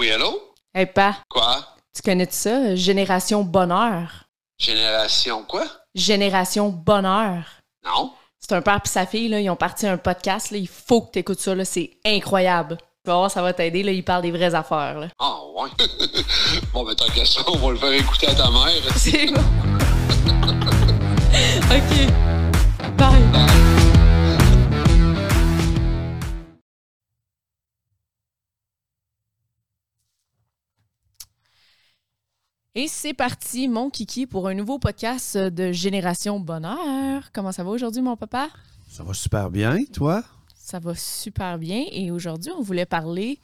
Oui, allô? Hey, pa, Quoi? tu connais ça? Génération Bonheur. Génération quoi? Génération Bonheur. Non? C'est un père et sa fille, là, ils ont parti un podcast. Là, il faut que tu écoutes ça. là, C'est incroyable. Tu vas voir, ça va t'aider. Là, ils parlent des vraies affaires. Là. Ah, ouais. bon, ben, tant qu'à ça, on va le faire écouter à ta mère. C'est bon. OK. Et c'est parti, mon kiki, pour un nouveau podcast de Génération Bonheur. Comment ça va aujourd'hui, mon papa? Ça va super bien, toi? Ça va super bien. Et aujourd'hui, on voulait parler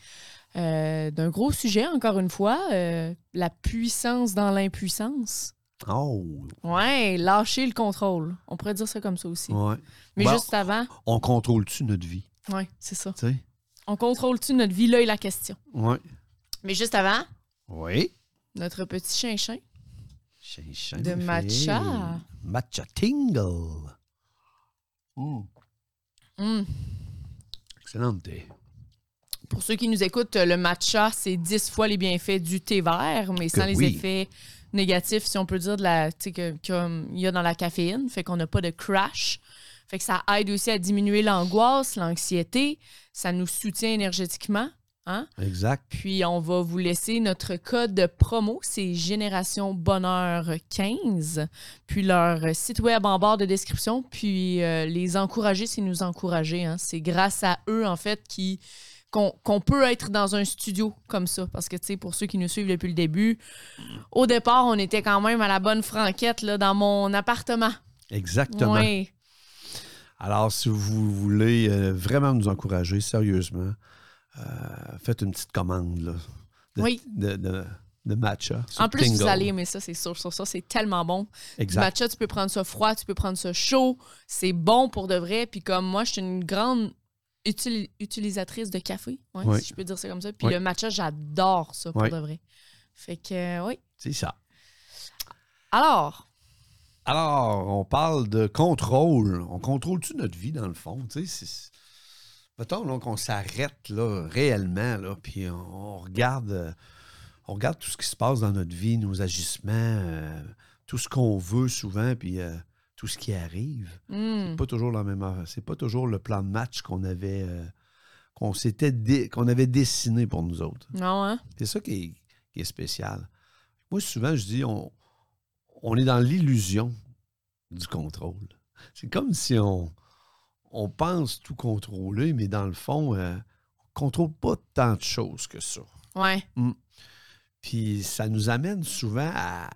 euh, d'un gros sujet, encore une fois, euh, la puissance dans l'impuissance. Oh, Ouais, lâcher le contrôle. On pourrait dire ça comme ça aussi. ouais. Mais juste avant, On contrôle-tu notre vie? ouais, c'est ça. On contrôle-tu notre vie, là, est la question. Ouais. Mais juste avant, Oui. Notre petit chien-chien. Chin, chin, De matcha. Matcha tingle. Mm. Excellente thé. Pour ceux qui nous écoutent, le matcha, c'est 10 fois les bienfaits du thé vert, mais sans Que les oui. effets négatifs, si on peut dire, de la, tu sais, que, comme il y a dans la caféine. Fait qu'on n'a pas de crash. Fait que ça aide aussi à diminuer l'angoisse, l'anxiété. Ça nous soutient énergétiquement. Hein? Exact. Puis on va vous laisser notre code de promo, c'est Génération Bonheur 15. Puis leur site web en barre de description. Puis euh, les encourager, c'est nous encourager. hein. C'est grâce à eux, en fait, qui qu'on peut être dans un studio comme ça. Parce que, tu sais, pour ceux qui nous suivent depuis le début, au départ, on était quand même à la bonne franquette là, dans mon appartement. Exactement. Alors, si vous voulez euh, vraiment nous encourager, sérieusement, faites une petite commande là, de, Oui. de, de- de matcha. En plus, Tingle. vous allez aimer ça, c'est sûr. Sur ça, c'est tellement bon. Du Exact. matcha, tu peux prendre ça froid, tu peux prendre ça chaud. C'est bon pour de vrai. Puis comme moi, je suis une grande utili- utilisatrice de café, ouais, Oui. si je peux dire ça comme ça. Puis Oui. le matcha, j'adore ça pour Oui. de vrai. Fait que, euh, oui. C'est ça. Alors, Alors, on parle de contrôle. On contrôle-tu notre vie, dans le fond? Tu sais, Mettons là, qu'on s'arrête là, réellement, là, puis on, on regarde, euh, on regarde tout ce qui se passe dans notre vie, nos agissements, euh, tout ce qu'on veut souvent, puis euh, tout ce qui arrive. hmm, C'est pas toujours la même. C'est pas toujours le plan de match qu'on avait, euh, qu'on s'était dé- qu'on avait dessiné pour nous autres. non, hein? C'est ça qui est, qui est spécial. Moi, souvent, je dis, on, on est dans l'illusion du contrôle. C'est comme si on, on pense tout contrôler, mais dans le fond, euh, on ne contrôle pas tant de choses que ça. Ouais. Puis ça nous amène souvent à,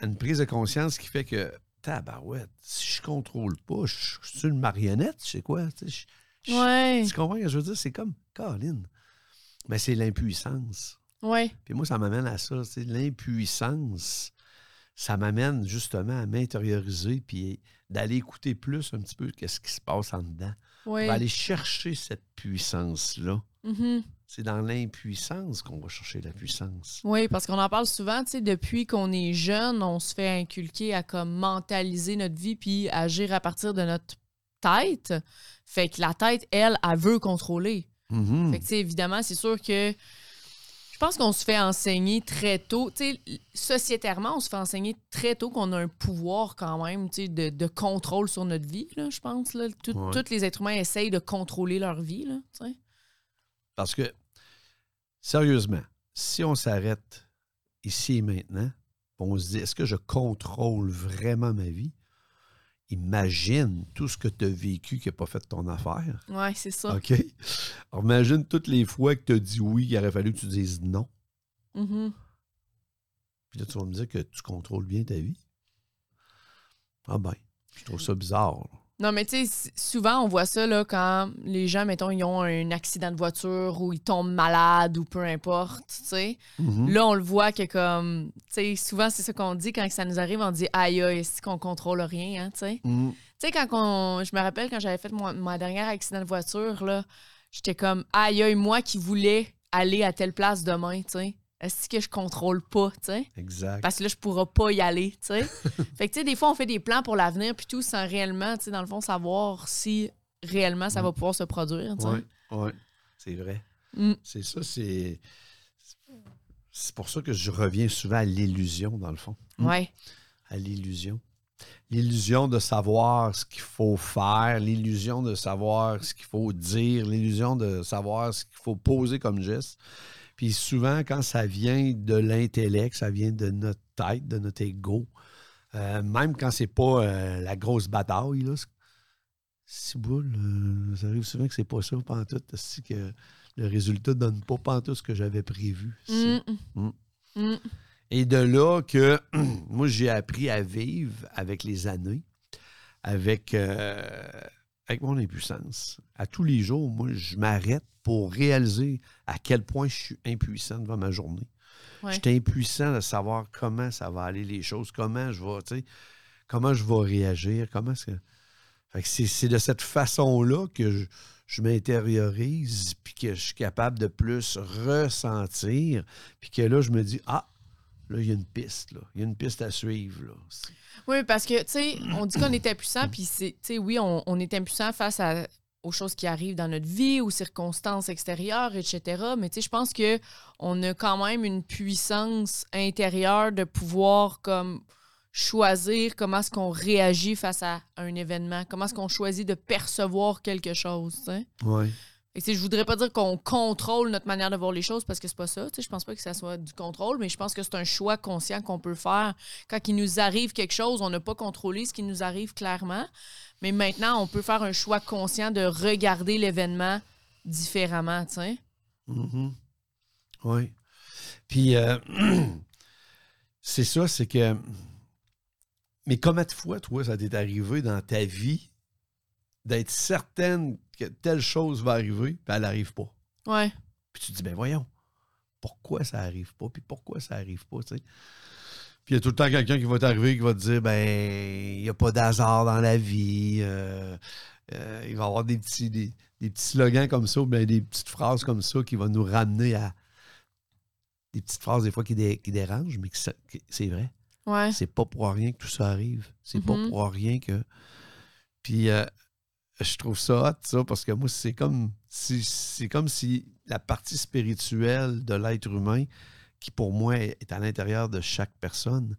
à une prise de conscience qui fait que, tabarouette, si je contrôle pas, je, je suis une marionnette, je sais quoi. tu sais, je- je- Ouais. Tu comprends ce que je veux dire? C'est comme, Colin. Mais c'est l'impuissance. Ouais. Puis moi, ça m'amène à ça. c'est L'impuissance, ça m'amène justement à m'intérioriser puis d'aller écouter plus un petit peu qu'est-ce qui se passe en dedans. Ouais. Pour aller chercher cette puissance-là. Mhm. C'est dans l'impuissance qu'on va chercher la puissance. Oui, parce qu'on en parle souvent, tu sais, depuis qu'on est jeune, on se fait inculquer à comme mentaliser notre vie puis agir à partir de notre tête. Fait que la tête, elle, elle veut contrôler. Mhm. Fait que, tu sais, évidemment, c'est sûr que pense qu'on se fait enseigner très tôt. Tu sais, sociétairement, on se fait enseigner très tôt qu'on a un pouvoir quand même, tu sais, de, de contrôle sur notre vie, là, je pense. Là. Tout- Ouais. Tous les êtres humains essayent de contrôler leur vie, là, tu sais. Parce que, sérieusement, si on s'arrête ici et maintenant, on se dit, est-ce que je contrôle vraiment ma vie? Imagine tout ce que tu as vécu qui n'a pas fait ton affaire. Ouais, c'est ça. OK? Alors, imagine toutes les fois que tu as dit oui, il aurait fallu que tu dises non. Mhm. Puis là, tu vas me dire que tu contrôles bien ta vie. Ah ben, je trouve ça bizarre. Non, mais tu sais, souvent, on voit ça là, quand les gens, mettons, ils ont un accident de voiture ou ils tombent malades ou peu importe, tu sais. Mhm. Là, on le voit que comme, tu sais, souvent, c'est ça qu'on dit quand ça nous arrive, on dit aïe aïe, est-ce qu'on contrôle rien, hein, tu sais? Mhm. Tu sais, quand on, je me rappelle quand j'avais fait mon, ma dernière accident de voiture, là, j'étais comme aïe aïe, moi qui voulais aller à telle place demain, tu sais. Est-ce que je contrôle pas, tu sais? Exact. Parce que là, je pourrais pas y aller, tu sais. fait que, tu sais, des fois, on fait des plans pour l'avenir, puis tout, sans réellement, tu sais, dans le fond, savoir si réellement ça va pouvoir se produire, tu sais. Oui, oui, c'est vrai. Mm. C'est ça, c'est. C'est pour ça que je reviens souvent à l'illusion, dans le fond. Mm. Ouais. À l'illusion. L'illusion de savoir ce qu'il faut faire, l'illusion de savoir ce qu'il faut dire, l'illusion de savoir ce qu'il faut poser comme geste. Puis souvent, quand ça vient de l'intellect, ça vient de notre tête, de notre ego, euh, même quand c'est pas euh, la grosse bataille, là, c'est- boule, euh, ça arrive souvent que c'est pas ça, pantoute, c'est que le résultat donne pas pantoute ce que j'avais prévu. Mm. Mm. Mm. et de là que moi, j'ai appris à vivre avec les années, avec, euh, avec mon impuissance. À tous les jours, moi, je m'arrête pour réaliser à quel point je suis impuissant devant ma journée. Ouais. Je suis impuissant de savoir comment ça va aller les choses, comment je vais, tu sais, comment je vais réagir, comment c'est, c'est de cette façon-là que je, je m'intériorise, puis que je suis capable de plus ressentir, puis que là, je me dis, ah, là, il y a une piste, là. Il y a une piste à suivre, là. Oui, parce que, tu sais, on dit qu'on est impuissant, puis c'est, tu sais, oui, on, on est impuissant face à, aux choses qui arrivent dans notre vie, aux circonstances extérieures, etc. Mais, tu sais, je pense que on a quand même une puissance intérieure de pouvoir, comme, choisir comment est-ce qu'on réagit face à un événement, comment est-ce qu'on choisit de percevoir quelque chose, tu sais, je voudrais pas dire qu'on contrôle notre manière de voir les choses parce que c'est pas ça. Je pense pas que ça soit du contrôle, mais je pense que c'est un choix conscient qu'on peut faire. Quand il nous arrive quelque chose, on n'a pas contrôlé ce qui nous arrive clairement. Mais maintenant, on peut faire un choix conscient de regarder l'événement différemment, tu sais. Mhm. Oui. Puis, euh, c'est ça, c'est que. Mais combien de fois, toi, ça t'est arrivé dans ta vie d'être certaine que telle chose va arriver, puis elle n'arrive pas? Ouais. Puis tu te dis, ben voyons, pourquoi ça arrive pas, puis pourquoi ça arrive pas, tu sais? Puis il y a tout le temps quelqu'un qui va t'arriver qui va te dire, ben, il n'y a pas d'hasard dans la vie. euh, euh, il va y avoir des petits, des, des petits slogans comme ça, ou bien des petites phrases comme ça qui vont nous ramener à des petites phrases des fois qui, dé- qui dérangent, mais c'est vrai. Ouais. C'est pas pour rien que tout ça arrive. C'est pas Mhm. pour rien que. Puis euh, je trouve ça hot, ça, parce que moi, c'est comme si c'est comme si la partie spirituelle de l'être humain, qui pour moi est à l'intérieur de chaque personne,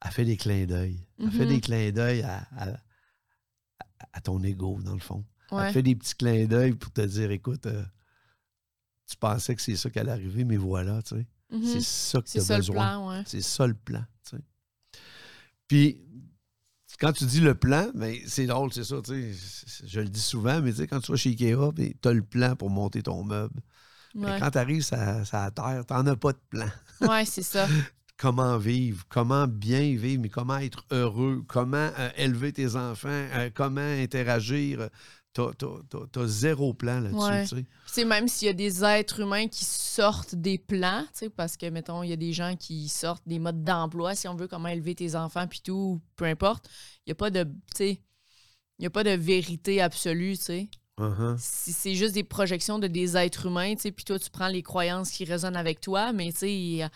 a fait des clins d'œil. A fait Mhm. des clins d'œil à, à- ton ego, dans le fond. Elle Ouais. te fait des petits clins d'œil pour te dire écoute, euh, tu pensais que c'est ça qui allait arriver, mais voilà, tu sais. Mhm. C'est ça que tu as besoin. ouais. C'est ça le plan. tu sais. Puis, quand tu dis le plan, ben, c'est drôle, c'est ça. tu sais, c'est- Je le dis souvent, mais quand tu vas chez Ikea, tu as le plan pour monter ton meuble. Mais Ouais, quand tu arrives à, à terre, tu n'en as pas de plan. Ouais, c'est ça. Comment vivre, comment bien vivre, mais comment être heureux, comment euh, élever tes enfants, euh, comment interagir. Tu as, zéro plan là-dessus. Ouais. tu sais. Même s'il y a des êtres humains qui sortent des plans, tu sais, parce que, mettons, il y a des gens qui sortent des modes d'emploi, si on veut, comment élever tes enfants, puis tout, peu importe. Il n'y a pas de, tu sais, il a pas de vérité absolue, tu sais. Uh-huh. Si C'est juste des projections de des êtres humains, tu sais, puis toi, tu prends les croyances qui résonnent avec toi, mais tu sais, il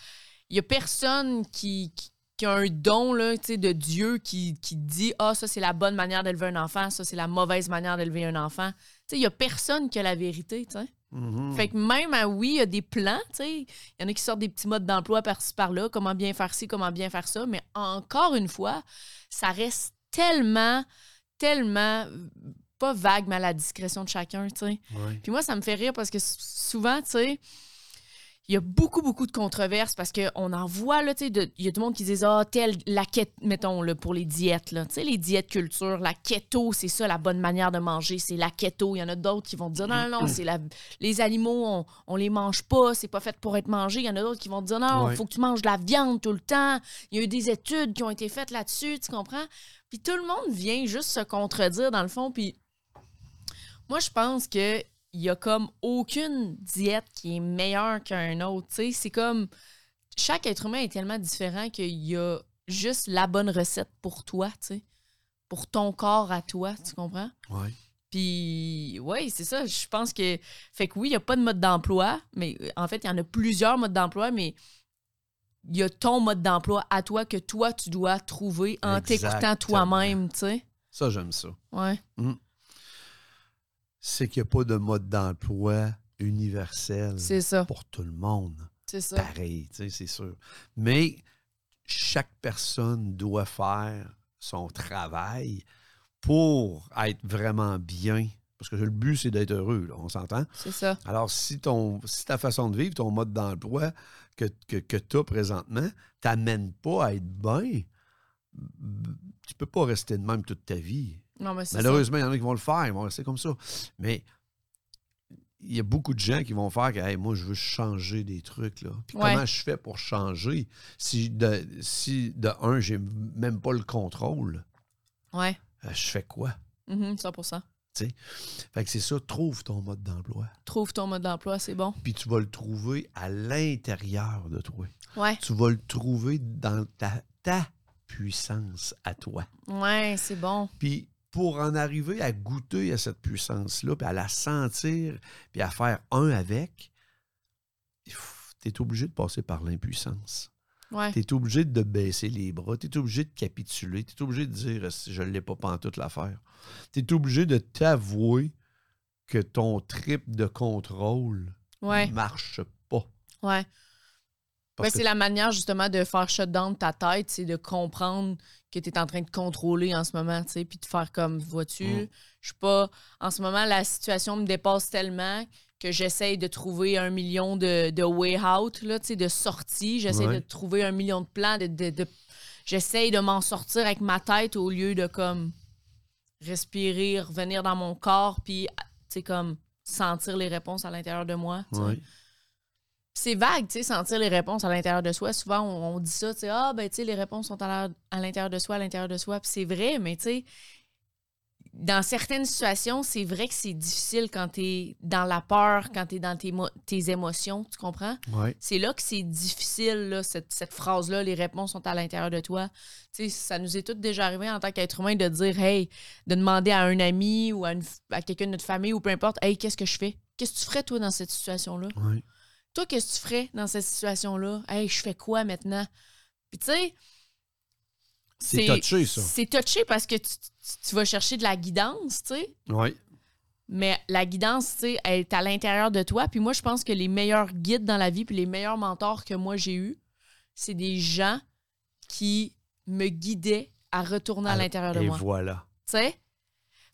y a, personne qui, qui, qui a un don, là, de Dieu qui, qui dit « Ah, ça, c'est la bonne manière d'élever un enfant, ça, c'est la mauvaise manière d'élever un enfant. » il y a personne qui a la vérité. Mhm. Fait que même, à, oui, il y a des plans. Il y en a qui sortent des petits modes d'emploi par-ci, par-là, comment bien faire ci, comment bien faire ça. Mais encore une fois, ça reste tellement, tellement, pas vague, mais à la discrétion de chacun. Ouais. Puis moi, ça me fait rire parce que souvent, tu sais, il y a beaucoup, beaucoup de controverses parce qu'on en voit, là, tu sais, il y a tout le monde qui dit Ah, telle, la keto, mettons, là, pour les diètes, là. Tu sais, les diètes culture, la keto, c'est ça la bonne manière de manger, c'est la keto. Il y en a d'autres qui vont dire Non, non, non, c'est la, les animaux, on, on les mange pas, c'est pas fait pour être mangé. Il y en a d'autres qui vont dire Non, il Ouais. faut que tu manges de la viande tout le temps. Il y a eu des études qui ont été faites là-dessus, tu comprends? Puis tout le monde vient juste se contredire, dans le fond, puis moi, je pense que il y a comme aucune diète qui est meilleure qu'un autre. tu sais. C'est comme chaque être humain est tellement différent qu'il y a juste la bonne recette pour toi, tu sais. Pour ton corps à toi, tu comprends? Ouais. Puis, oui, c'est ça. Je pense que. Fait que oui, il n'y a pas de mode d'emploi, mais euh, en fait, il y en a plusieurs modes d'emploi, mais il y a ton mode d'emploi à toi que toi, tu dois trouver en t'écoutant toi-même, tu sais. Ça, j'aime ça. Ouais. C'est qu'il n'y a pas de mode d'emploi universel ça. pour tout le monde. C'est ça. Pareil, c'est sûr. Mais chaque personne doit faire son travail pour être vraiment bien. Parce que le but, c'est d'être heureux, là, on s'entend? C'est ça. Alors, si, ton, si ta façon de vivre, ton mode d'emploi que, que, que tu as présentement, t'amène pas à être bien, tu peux pas rester de même toute ta vie. Non, mais. Malheureusement, il y en a qui vont le faire, ils vont rester comme ça. Mais il y a beaucoup de gens qui vont faire que Hey, moi, je veux changer des trucs. Là. Puis Ouais. comment je fais pour changer? Si de, si de un, j'ai même pas le contrôle? Ouais. euh, Je fais quoi? Mhm, 100 Fait que c'est ça, trouve ton mode d'emploi. Trouve ton mode d'emploi, c'est bon. Puis tu vas le trouver à l'intérieur de toi. Ouais. Tu vas le trouver dans ta, ta puissance à toi. Ouais, c'est bon. Puis pour en arriver à goûter à cette puissance-là, puis à la sentir, puis à faire un avec, tu es obligé de passer par l'impuissance. Ouais. Tu es obligé de baisser les bras, tu es obligé de capituler, tu es obligé de dire si je ne l'ai pas toute l'affaire. Tu es obligé de t'avouer que ton trip de contrôle Ouais. marche pas. Ouais. Ben, c'est la manière justement de faire shut down ta tête, c'est de comprendre que tu es en train de contrôler en ce moment, tu sais, puis de faire comme, vois-tu, Mm. je suis pas. En ce moment, la situation me dépasse tellement que j'essaye de trouver un million de, de way out, là, tu sais, de sortie. J'essaie Ouais. de trouver un million de plans. De, de, de- J'essaye de m'en sortir avec ma tête au lieu de comme respirer, revenir dans mon corps, puis, tu sais, comme sentir les réponses à l'intérieur de moi. Ouais. C'est vague, tu sais, sentir les réponses à l'intérieur de soi. Souvent, on, on dit ça, tu sais, ah, ben, tu sais, les réponses sont à l'intérieur de soi, à l'intérieur de soi. Puis c'est vrai, mais tu sais, dans certaines situations, c'est vrai que c'est difficile quand tu es dans la peur, quand tu es dans tes, tes émotions, tu comprends? Ouais. C'est là que c'est difficile, là, cette, cette phrase-là, les réponses sont à l'intérieur de toi. Tu sais, ça nous est tout déjà arrivé en tant qu'être humain de dire, hey, de demander à un ami ou à, à quelqu'un de notre famille ou peu importe, hey, qu'est-ce que je fais? Qu'est-ce que tu ferais, toi, dans cette situation-là? Ouais. Toi, qu'est-ce que tu ferais dans cette situation-là? Hey, je fais quoi maintenant? Puis tu sais. C'est touché, ça. C'est touché parce que tu, tu- tu vas chercher de la guidance, tu sais. Ouais. Mais la guidance, tu sais, elle est à l'intérieur de toi. Puis moi, je pense que les meilleurs guides dans la vie, puis les meilleurs mentors que moi j'ai eus, c'est des gens qui me guidaient à retourner à Alors, l'intérieur de Et moi. voilà. Tu sais?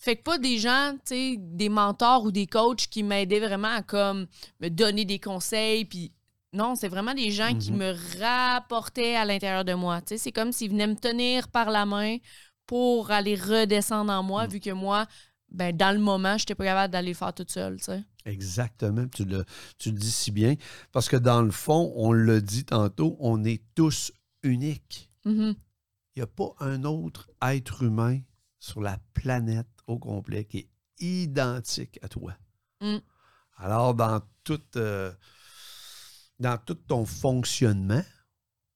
Fait que pas des gens, tu sais, des mentors ou des coachs qui m'aidaient vraiment à comme me donner des conseils puis non, c'est vraiment des gens qui Mhm. me rapportaient à l'intérieur de moi. Tu sais, c'est comme s'ils venaient me tenir par la main pour aller redescendre en moi, Mm. vu que moi, ben, dans le moment, j'étais pas capable d'aller le faire toute seule, tu sais. Exactement. Tu le, tu le dis si bien. Parce que dans le fond, on l'a dit tantôt, on est tous uniques. Mhm. Il n'y a pas un autre être humain sur la planète au complet qui est identique à toi. Mm. Alors, dans tout, euh, dans tout ton fonctionnement,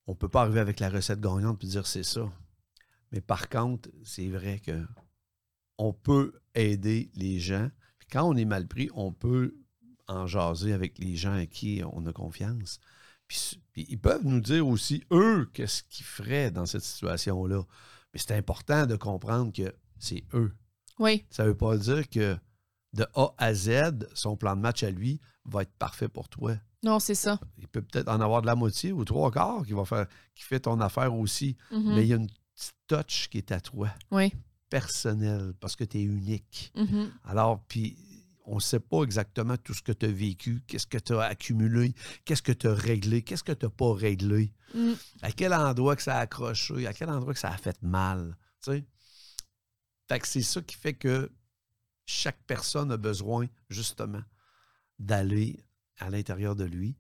on ne peut pas arriver avec la recette gagnante et dire c'est ça. Mais par contre, c'est vrai que on peut aider les gens. Puis quand on est mal pris, on peut en jaser avec les gens à qui on a confiance. Puis, puis ils peuvent nous dire aussi, eux, qu'est-ce qu'ils feraient dans cette situation-là. Mais c'est important de comprendre que c'est eux. Oui, Ça ne veut pas dire que de A à Z, son plan de match à lui va être parfait pour toi. non, c'est ça. Il peut peut-être en avoir de la moitié ou trois quarts qui va faire qui fait ton affaire aussi. Mhm. Mais il y a une petite touch qui est à toi, Oui. personnelle, parce que tu es unique. Mhm. Alors, puis, on ne sait pas exactement tout ce que tu as vécu, qu'est-ce que tu as accumulé, qu'est-ce que tu as réglé, qu'est-ce que tu n'as pas réglé, Mm. à quel endroit que ça a accroché, à quel endroit que ça a fait mal. Fait que c'est ça qui fait que chaque personne a besoin, justement, d'aller à l'intérieur de lui,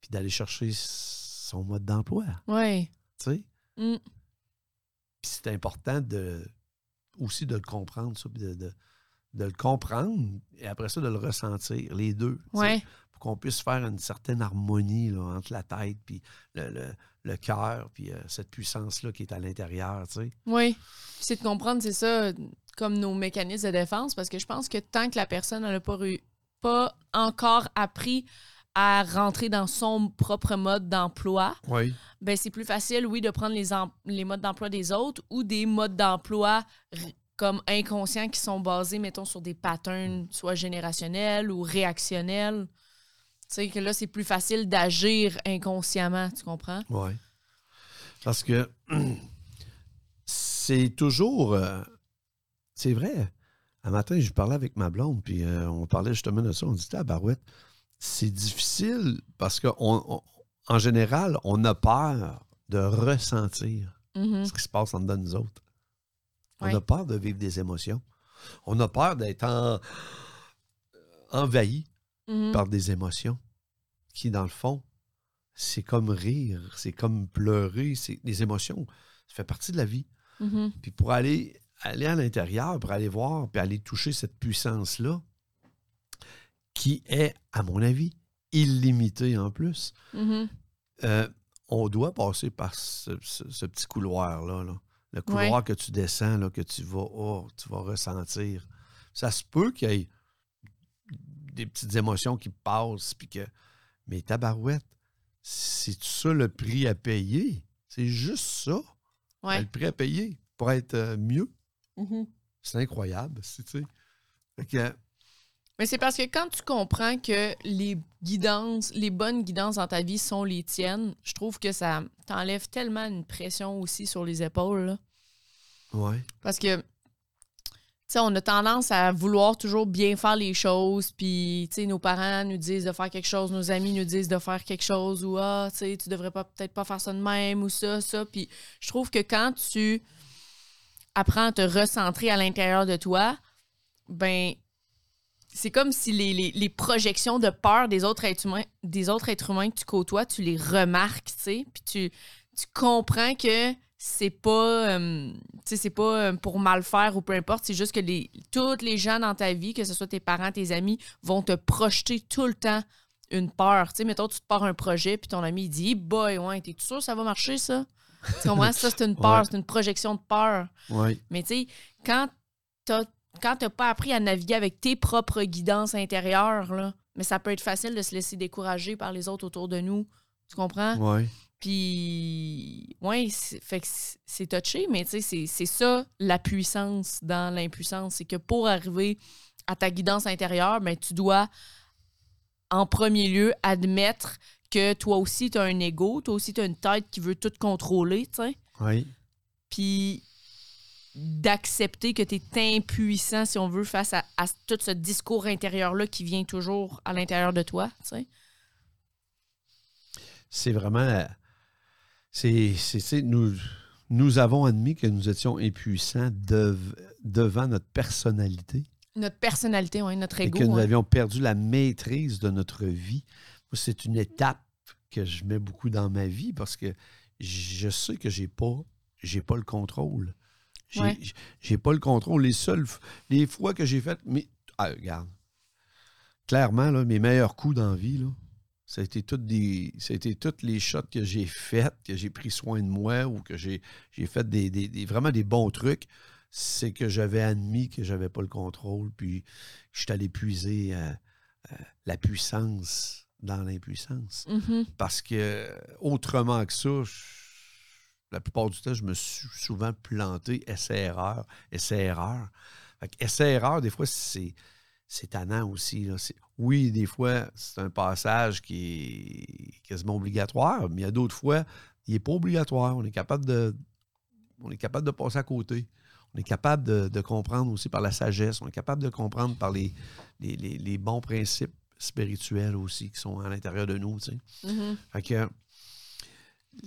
puis d'aller chercher son mode d'emploi. Oui. Tu sais? Mm. Puis c'est important de aussi de le comprendre, ça, puis de, de- de le comprendre et après ça de le ressentir, les deux. Ouais. Pour qu'on puisse faire une certaine harmonie là, entre la tête puis le, le- le cœur, puis euh, cette puissance-là qui est à l'intérieur. Oui. C'est de comprendre, c'est ça, comme nos mécanismes de défense, parce que je pense que tant que la personne n'a pas, eu- pas encore appris à rentrer dans son propre mode d'emploi, Oui. ben c'est plus facile, oui, de prendre les, les modes d'emploi des autres ou des modes d'emploi comme inconscients qui sont basés, mettons, sur des patterns soit générationnels ou réactionnels. sais, que là, c'est plus facile d'agir inconsciemment, tu comprends? Oui. Parce que c'est toujours. euh, c'est vrai. Un matin, je parlais avec ma blonde, puis euh, on parlait justement de ça. On dit, ah, barouette, c'est difficile parce qu'en en général, on a peur de ressentir Mhm. ce qui se passe en dedans de nous autres. On a peur de vivre des émotions. On a peur d'être en- envahi Mhm. par des émotions qui, dans le fond, c'est comme rire, c'est comme pleurer, c'est des émotions. Ça fait partie de la vie. Mhm. Puis pour aller, aller à l'intérieur, pour aller voir, puis aller toucher cette puissance-là, qui est, à mon avis, illimitée en plus, Mhm. euh, on doit passer par ce, ce- ce petit couloir-là. là. Le couloir que tu descends, là, que tu vas, oh, tu vas ressentir. Ça se peut qu'il y ait des petites émotions qui passent, puis que. Mais tabarouette, c'est ça le prix à payer? C'est juste ça? Ouais. Le prix à payer pour être euh, mieux? Mhm. C'est incroyable, c'est- tu sais. Mais c'est parce que quand tu comprends que les guidances, les bonnes guidances dans ta vie sont les tiennes, je trouve que ça t'enlève tellement une pression aussi sur les épaules. là. Ouais. Parce que, tu sais, on a tendance à vouloir toujours bien faire les choses, puis, tu sais, nos parents nous disent de faire quelque chose, nos amis nous disent de faire quelque chose, ou, ah, tu sais, tu devrais pas peut-être pas faire ça de même, ou ça, ça. Puis, je trouve que quand tu apprends à te recentrer à l'intérieur de toi, ben, c'est comme si les, les- les projections de peur des autres êtres humains, des autres êtres humains que tu côtoies, tu les remarques, tu sais, puis tu, tu comprends que c'est pas euh, c'est pas euh, pour mal faire ou peu importe, c'est juste que les tous les gens dans ta vie, que ce soit tes parents, tes amis, vont te projeter tout le temps une peur. Tu sais, mettons, tu te pars un projet, puis ton ami il dit Boy, ouais, t'es sûr que ça va marcher, ça? Tu comprends? Ça, c'est une peur, Ouais. c'est une projection de peur. Ouais. Mais tu sais, quand t'as quand t'as pas appris à naviguer avec tes propres guidances intérieures, là, mais ça peut être facile de se laisser décourager par les autres autour de nous. Tu comprends? Ouais. Puis, ouais, c'est- fait que c'est- touché, mais tu sais, c'est- ça la puissance dans l'impuissance. C'est que pour arriver à ta guidance intérieure, ben, tu dois, en premier lieu, admettre que toi aussi, tu as un ego, toi aussi, tu as une tête qui veut tout contrôler, tu sais. Ouais. Puis d'accepter que tu es impuissant, si on veut, face à, à tout ce discours intérieur-là qui vient toujours à l'intérieur de toi, tu sais. c'est vraiment. C'est, nous, nous avons admis que nous étions impuissants dev- devant notre personnalité Notre personnalité, ouais, notre et ego. que nous avions perdu la maîtrise de notre vie. C'est une étape que je mets beaucoup dans ma vie parce que je sais que j'ai pas, j'ai pas le contrôle. J'ai, Ouais. j'ai pas le contrôle. Les seules, les fois que j'ai fait, mais ah, regarde, clairement là, mes meilleurs coups dans la vie là, ça a été toutes des, ça a été toutes les shots que j'ai faites, que j'ai pris soin de moi ou que j'ai, j'ai fait des, des- des- vraiment des bons trucs. C'est que j'avais admis que j'avais pas le contrôle, puis je suis allé puiser euh, euh, la puissance dans l'impuissance. Mhm. Parce que autrement que ça, je- la plupart du temps, je me suis souvent planté essai-erreur, essai-erreur. Essai-erreur, des fois, c'est, c'est tannant aussi. là. Oui, des fois, c'est un passage qui est quasiment obligatoire, mais il y a d'autres fois, il n'est pas obligatoire. On est capable de, on est capable de passer à côté. On est capable de, de comprendre aussi par la sagesse. On est capable de comprendre par les, les, les- les bons principes spirituels aussi qui sont à l'intérieur de nous. tu sais. Mhm. Fait que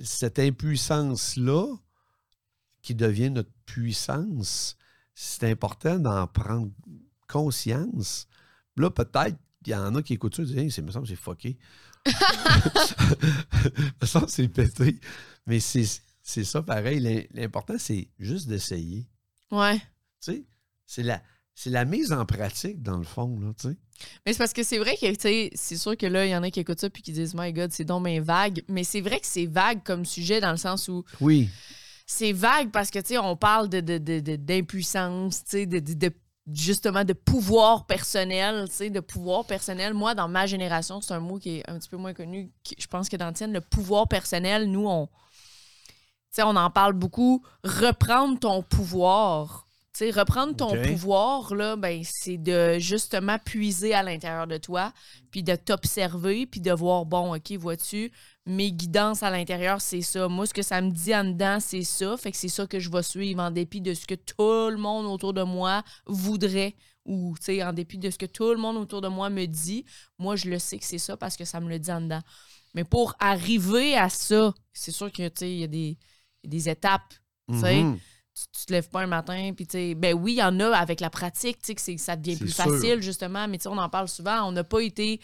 cette impuissance-là, qui devient notre puissance, c'est important d'en prendre conscience. Là, peut-être qu'il y en a qui écoutent ça et disent Hey, c'est, me semble que c'est fucké. me semble que c'est pété. Mais c'est, ça pareil. L'im- L'important, c'est juste d'essayer. Ouais. Tu sais, c'est la, c'est la mise en pratique, dans le fond. Là, tu sais. Mais c'est parce que c'est vrai que, tu sais, c'est sûr que là, il y en a qui écoutent ça puis qui disent, My God, c'est donc bien vague. Mais c'est vrai que c'est vague comme sujet dans le sens où Oui. c'est vague parce que, tu sais, on parle de, de- de- de- d'impuissance, tu sais, de, de- de- justement de pouvoir personnel, tu sais, de pouvoir personnel. Moi, dans ma génération, c'est un mot qui est un petit peu moins connu, qui- je pense que dans le tien, le pouvoir personnel, nous, on, on en parle beaucoup. Reprendre ton pouvoir, tu reprendre ton pouvoir, là, ben, c'est de justement puiser à l'intérieur de toi, puis de t'observer, puis de voir, bon, OK, vois-tu, mes guidances à l'intérieur, c'est ça. Moi, ce que ça me dit en dedans, c'est ça. Fait que c'est ça que je vais suivre en dépit de ce que tout le monde autour de moi voudrait ou, tu sais, en dépit de ce que tout le monde autour de moi me dit. Moi, je le sais que c'est ça parce que ça me le dit en dedans. Mais pour arriver à ça, c'est sûr que, tu sais, il y a des, des étapes, tu sais Mhm. tu, tu te lèves pas un matin, puis tu sais, ben oui, il y en a avec la pratique, tu sais, que c'est- ça devient plus sûr. facile, justement, mais tu sais, on en parle souvent, on n'a pas été,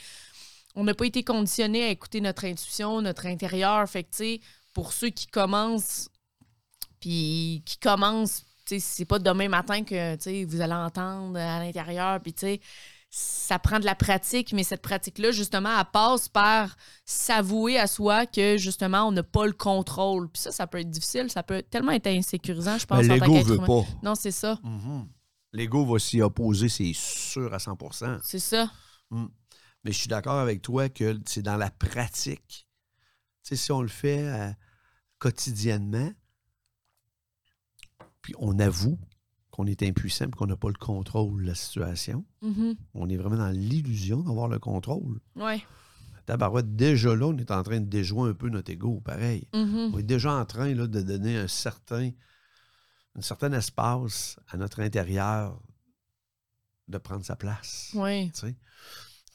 on n'a pas été conditionné à écouter notre intuition, notre intérieur, fait que, tu sais, pour ceux qui commencent, puis qui commencent, tu sais, c'est pas demain matin que, tu sais, vous allez entendre à l'intérieur, puis tu sais, ça prend de la pratique, mais cette pratique-là, justement, elle passe par s'avouer à soi que, justement, on n'a pas le contrôle. Puis ça, ça peut être difficile, ça peut tellement être insécurisant, je pense, en tant L'ego veut humain. pas. Non, c'est ça. Mhm. L'ego va s'y opposer, c'est sûr à 100% C'est ça. Mais je suis d'accord avec toi que c'est dans la pratique. Tu sais, si on le fait euh, quotidiennement, puis on avoue qu'on est impuissant qu'on n'a pas le contrôle de la situation, Mhm. on est vraiment dans l'illusion d'avoir le contrôle. Ouais. Tabarouette, déjà là, on est en train de déjouer un peu notre ego, pareil. Mhm. On est déjà en train là, de donner un certain, un certain espace à notre intérieur de prendre sa place. Ouais. tu sais.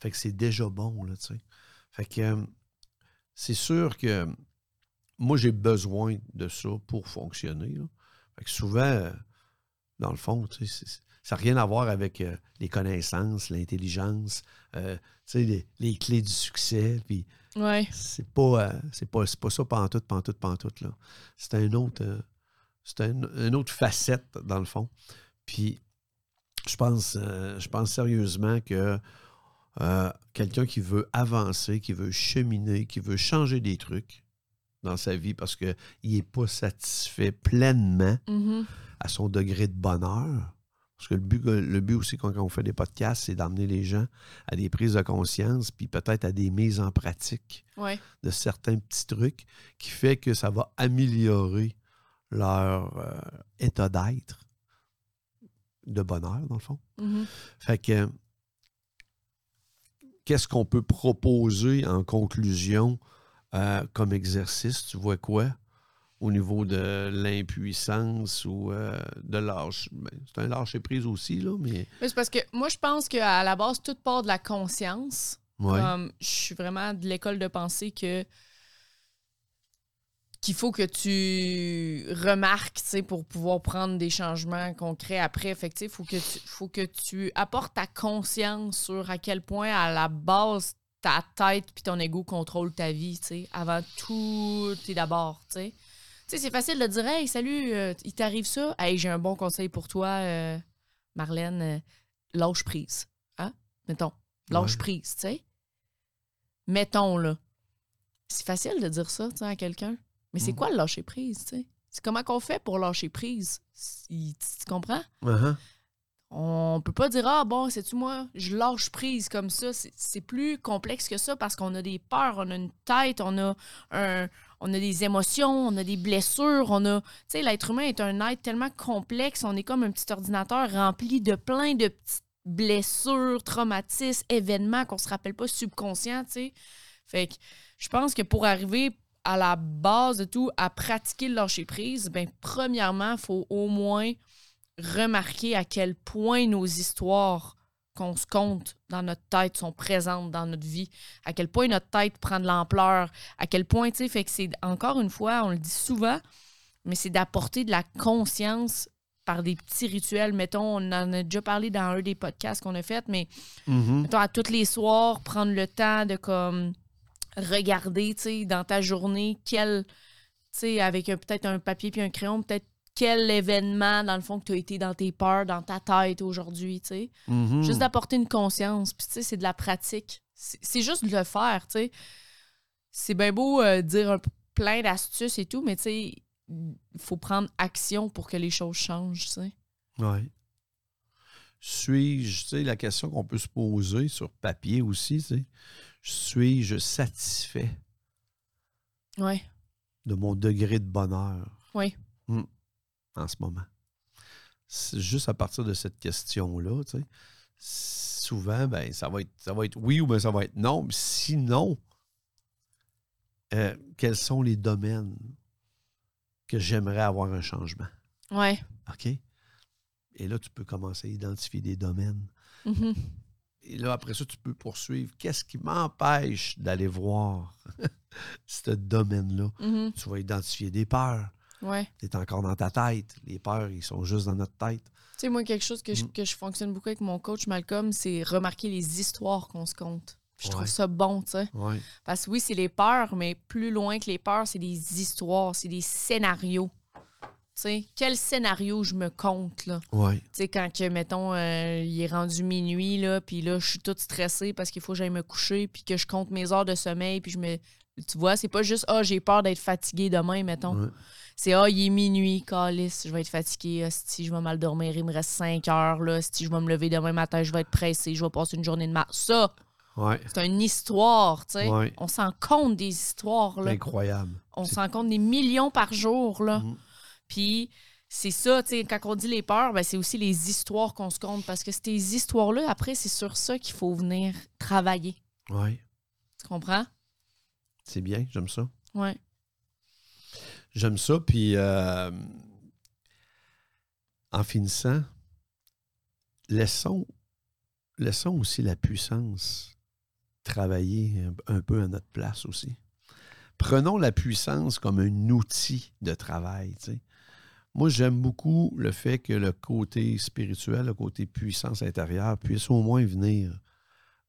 Fait que c'est déjà bon, là, tu sais. Fait que euh, c'est sûr que moi, j'ai besoin de ça pour fonctionner. là. Fait que souvent, euh, dans le fond, tu sais, ça n'a rien à voir avec euh, les connaissances, l'intelligence, euh, tu sais, les, les clés du succès. Puis Ouais. c'est pas, euh, c'est pas, c'est pas ça pantoute, pantoute, pantoute, là. C'est un autre, euh, c'est un, une autre facette, dans le fond. Puis, je pense, euh, je pense sérieusement que euh, quelqu'un qui veut avancer, qui veut cheminer, qui veut changer des trucs dans sa vie parce qu'il n'est pas satisfait pleinement Mhm. à son degré de bonheur. Parce que le but, le but aussi, quand on fait des podcasts, c'est d'amener les gens à des prises de conscience, puis peut-être à des mises en pratique Ouais. de certains petits trucs qui fait que ça va améliorer leur euh, état d'être, de bonheur, dans le fond. Mhm. Fait que, qu'est-ce qu'on peut proposer en conclusion euh, comme exercice? Tu vois quoi? Au niveau de l'impuissance ou euh, de lâche. ben, c'est un lâcher prise aussi, là, mais. Mais c'est parce que moi, je pense qu'à la base, tout part de la conscience. Ouais. Comme, je suis vraiment de l'école de pensée que qu'il faut que tu remarques, tu sais, pour pouvoir prendre des changements concrets après. Fait que, faut que tu faut que tu apportes ta conscience sur à quel point à la base ta tête puis ton ego contrôle ta vie, tu sais, avant tout et d'abord, tu sais. Tu sais, c'est facile de dire "Hey, salut, euh, il t'arrive ça? Hey, j'ai un bon conseil pour toi, euh, Marlène, euh, lâche prise." Hein? Mettons, lâche Ouais. prise, tu sais. Mettons là. C'est facile de dire ça, tu sais, à quelqu'un. Mais c'est Mhm. quoi le lâcher prise, tu sais? C'est comment qu'on fait pour lâcher prise? Tu comprends? Uh-huh. On peut pas dire Ah bon, c'est-tu moi, je lâche prise comme ça. C'est- C'est plus complexe que ça parce qu'on a des peurs, on a une tête, on a un. On a des émotions, on a des blessures, on a. Tu sais, l'être humain est un être tellement complexe, on est comme un petit ordinateur rempli de plein de petites blessures, traumatismes, événements qu'on se rappelle pas subconscient, tu sais. Fait que je pense que pour arriver à la base de tout, à pratiquer le lâcher prise, ben premièrement, il faut au moins remarquer à quel point nos histoires qu'on se compte dans notre tête sont présentes dans notre vie, à quel point notre tête prend de l'ampleur, à quel point, tu sais, fait que c'est encore une fois, on le dit souvent, mais c'est d'apporter de la conscience par des petits rituels. Mettons, on en a déjà parlé dans un des podcasts qu'on a fait, mais Mhm. mettons, à tous les soirs, prendre le temps de comme regarder, tu sais, dans ta journée, quel, tu sais, avec un- peut-être un papier puis un crayon, peut-être quel événement, dans le fond, que tu as été dans tes peurs, dans ta tête aujourd'hui, tu sais. Mhm. Juste d'apporter une conscience. Puis, tu sais, c'est de la pratique. C'est juste de le faire, tu sais. C'est bien beau euh, dire un plein d'astuces et tout, mais tu sais, il faut prendre action pour que les choses changent, tu sais. Oui. Suis-je, tu sais, la question qu'on peut se poser sur papier aussi, tu sais, suis-je satisfait? Ouais. de mon degré de bonheur Oui. Hmm. en ce moment? c'est juste à partir de cette question-là, tu sais, souvent, ben, ça va être, ça va être oui ou ben, ça va être non. Mais sinon, euh, quels sont les domaines que j'aimerais avoir un changement? Ouais. OK? Et là, tu peux commencer à identifier des domaines. Mhm. Et là, après ça, tu peux poursuivre. Qu'est-ce qui m'empêche d'aller voir ce domaine-là? Mhm. Tu vas identifier des peurs. Ouais. Tu es encore dans ta tête. Les peurs, ils sont juste dans notre tête. Tu sais, moi, quelque chose que je, Mm. que je fonctionne beaucoup avec mon coach Malcolm, c'est remarquer les histoires qu'on se compte. Puis Je trouve Ouais. ça bon, tu sais. Parce que oui, c'est les peurs, mais plus loin que les peurs, c'est des histoires, c'est des scénarios. Quel scénario je me compte, là? Oui. Tu sais, quand, que, mettons, euh, il est rendu minuit, là, puis là, je suis toute stressée parce qu'il faut que j'aille me coucher, puis que je compte mes heures de sommeil, puis je me... Tu vois, c'est pas juste « Ah, j'ai peur d'être fatiguée demain, mettons. Ouais. C'est « Ah, il est minuit, calice, je vais être fatiguée, si je vais mal dormir, il me reste 5 heures, là, si je vais me lever demain matin, je vais être pressée, je vais passer une journée de marche. » Ça, Ouais. c'est une histoire, tu sais. Ouais. On s'en compte des histoires, là. Incroyable. On s'en compte des millions par jour, là. Mhm. Puis c'est ça, tu sais, quand on dit les peurs, ben, c'est aussi les histoires qu'on se compte. Parce que ces histoires-là, après, c'est sur ça qu'il faut venir travailler. Oui. Tu comprends? C'est bien, j'aime ça. Ouais. J'aime ça. Puis, euh, en finissant, laissons, laissons aussi la puissance travailler un, un peu à notre place aussi. Prenons la puissance comme un outil de travail. tu sais. Moi, j'aime beaucoup le fait que le côté spirituel, le côté puissance intérieure puisse au moins venir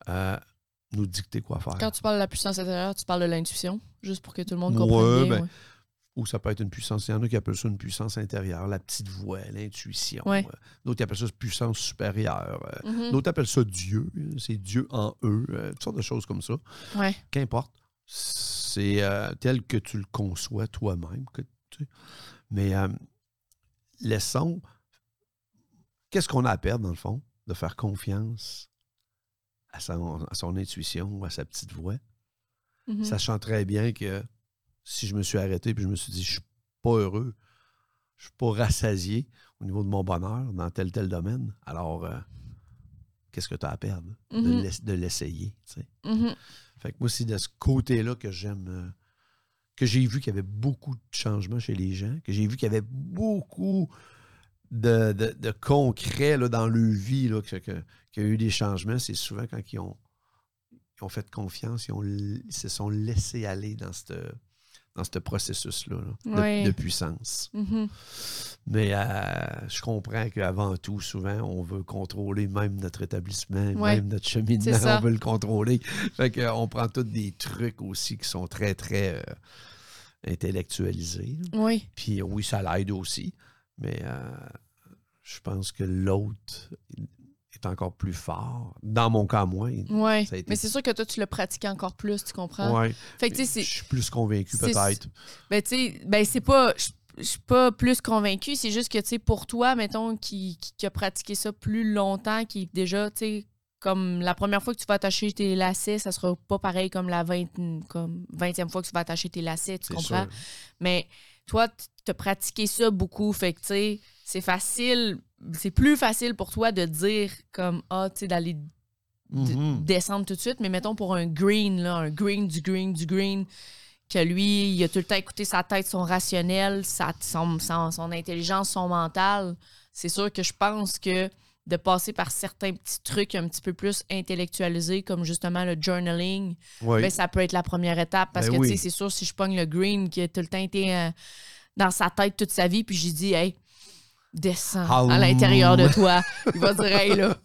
euh, nous dicter quoi faire. Quand tu parles de la puissance intérieure, tu parles de l'intuition, juste pour que tout le monde Ouais, comprenne bien. ben, ouais. ou ça peut être une puissance. Il y en a qui appellent ça une puissance intérieure, la petite voix, l'intuition. Ouais. Euh, D'autres qui appellent ça puissance supérieure. Euh, Mhm. D'autres appellent ça Dieu. C'est Dieu en eux. toutes sortes de choses comme ça. Ouais. Qu'importe. C'est euh, tel que tu le conçois toi-même. Mais euh, laissons. Qu'est-ce qu'on a à perdre, dans le fond, de faire confiance à son, à son intuition ou à sa petite voix? Mhm. sachant très bien que si je me suis arrêté puis je me suis dit je suis pas heureux, je suis pas rassasié au niveau de mon bonheur dans tel tel domaine, alors euh, qu'est-ce que tu as à perdre de Mhm. l'ess- de l'essayer, tu sais? Mhm. Fait que moi c'est de ce côté-là que j'aime euh, que j'ai vu qu'il y avait beaucoup de changements chez les gens, que j'ai vu qu'il y avait beaucoup de, de- concret dans leur vie, là, qu'il y a eu des changements, c'est souvent quand ils ont, fait confiance, ils, ils se sont laissés aller dans ce dans ce processus-là là, de- puissance. Mhm. Mais euh, je comprends qu'avant tout, souvent, on veut contrôler même notre établissement, même notre cheminement, on veut le contrôler. Fait qu'on prend tous des trucs aussi qui sont très, très euh, intellectualisés. là. Oui. Puis oui, ça l'aide aussi, mais euh, je pense que l'autre est encore plus fort. Dans mon cas, moi. Ouais. Ça a été- Mais c'est sûr que toi, tu le pratiques encore plus, tu comprends? Ouais. Fait que, tu sais, Je suis plus convaincu peut-être. Ben, tu sais, ben, c'est pas. Je suis pas plus convaincue. C'est juste que, tu sais, pour toi, mettons, qui, qui, qui a pratiqué ça plus longtemps, qui déjà, tu sais, comme la première fois que tu vas attacher tes lacets, ça sera pas pareil comme la 20, comme 20e fois que tu vas attacher tes lacets, tu comprends? sûr. Mais toi, tu as pratiqué ça beaucoup. Fait que, tu sais, c'est facile. C'est plus facile pour toi de dire, comme, ah, tu sais, d'aller Mhm. descendre tout de suite, mais mettons pour un green, là, un green, du green, du green, que lui, il a tout le temps écouté sa tête, son rationnel, sa, son, son, son intelligence, son mental. C'est sûr que je pense que de passer par certains petits trucs un petit peu plus intellectualisés, comme justement le journaling, Oui. ben, ça peut être la première étape. Parce Ben que, oui. tu sais, c'est sûr, si je pogne le green qui a tout le temps été euh, dans sa tête toute sa vie, puis j'ai dit, hey, descends à Ah l'intérieur de toi. Il va dire, hey, là,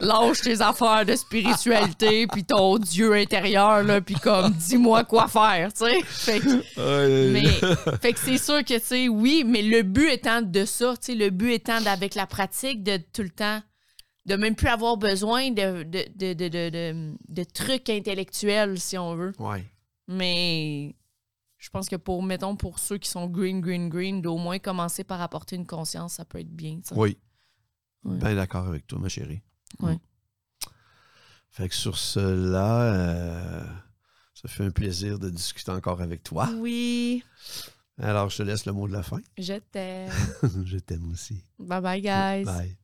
lâche tes affaires de spiritualité, puis ton Dieu intérieur, là, puis comme, dis-moi quoi faire, tu sais. Fait que, mais, fait que c'est sûr que, tu sais, oui, mais le but étant de ça, tu sais, le but étant d'avec la pratique, de tout le temps, de même plus avoir besoin de, de, de, de, de, de- de trucs intellectuels, si on veut. Ouais. Mais je pense que pour, mettons, pour ceux qui sont green, green, green, d'au moins commencer par apporter une conscience, ça peut être bien. ça. Oui. Bien d'accord avec toi, ma chérie. Ouais. Mm. Fait que sur cela, euh, ça fait un plaisir de discuter encore avec toi. Oui. Alors, je te laisse le mot de la fin. Je t'aime. je t'aime aussi. bye bye, guys. Bye.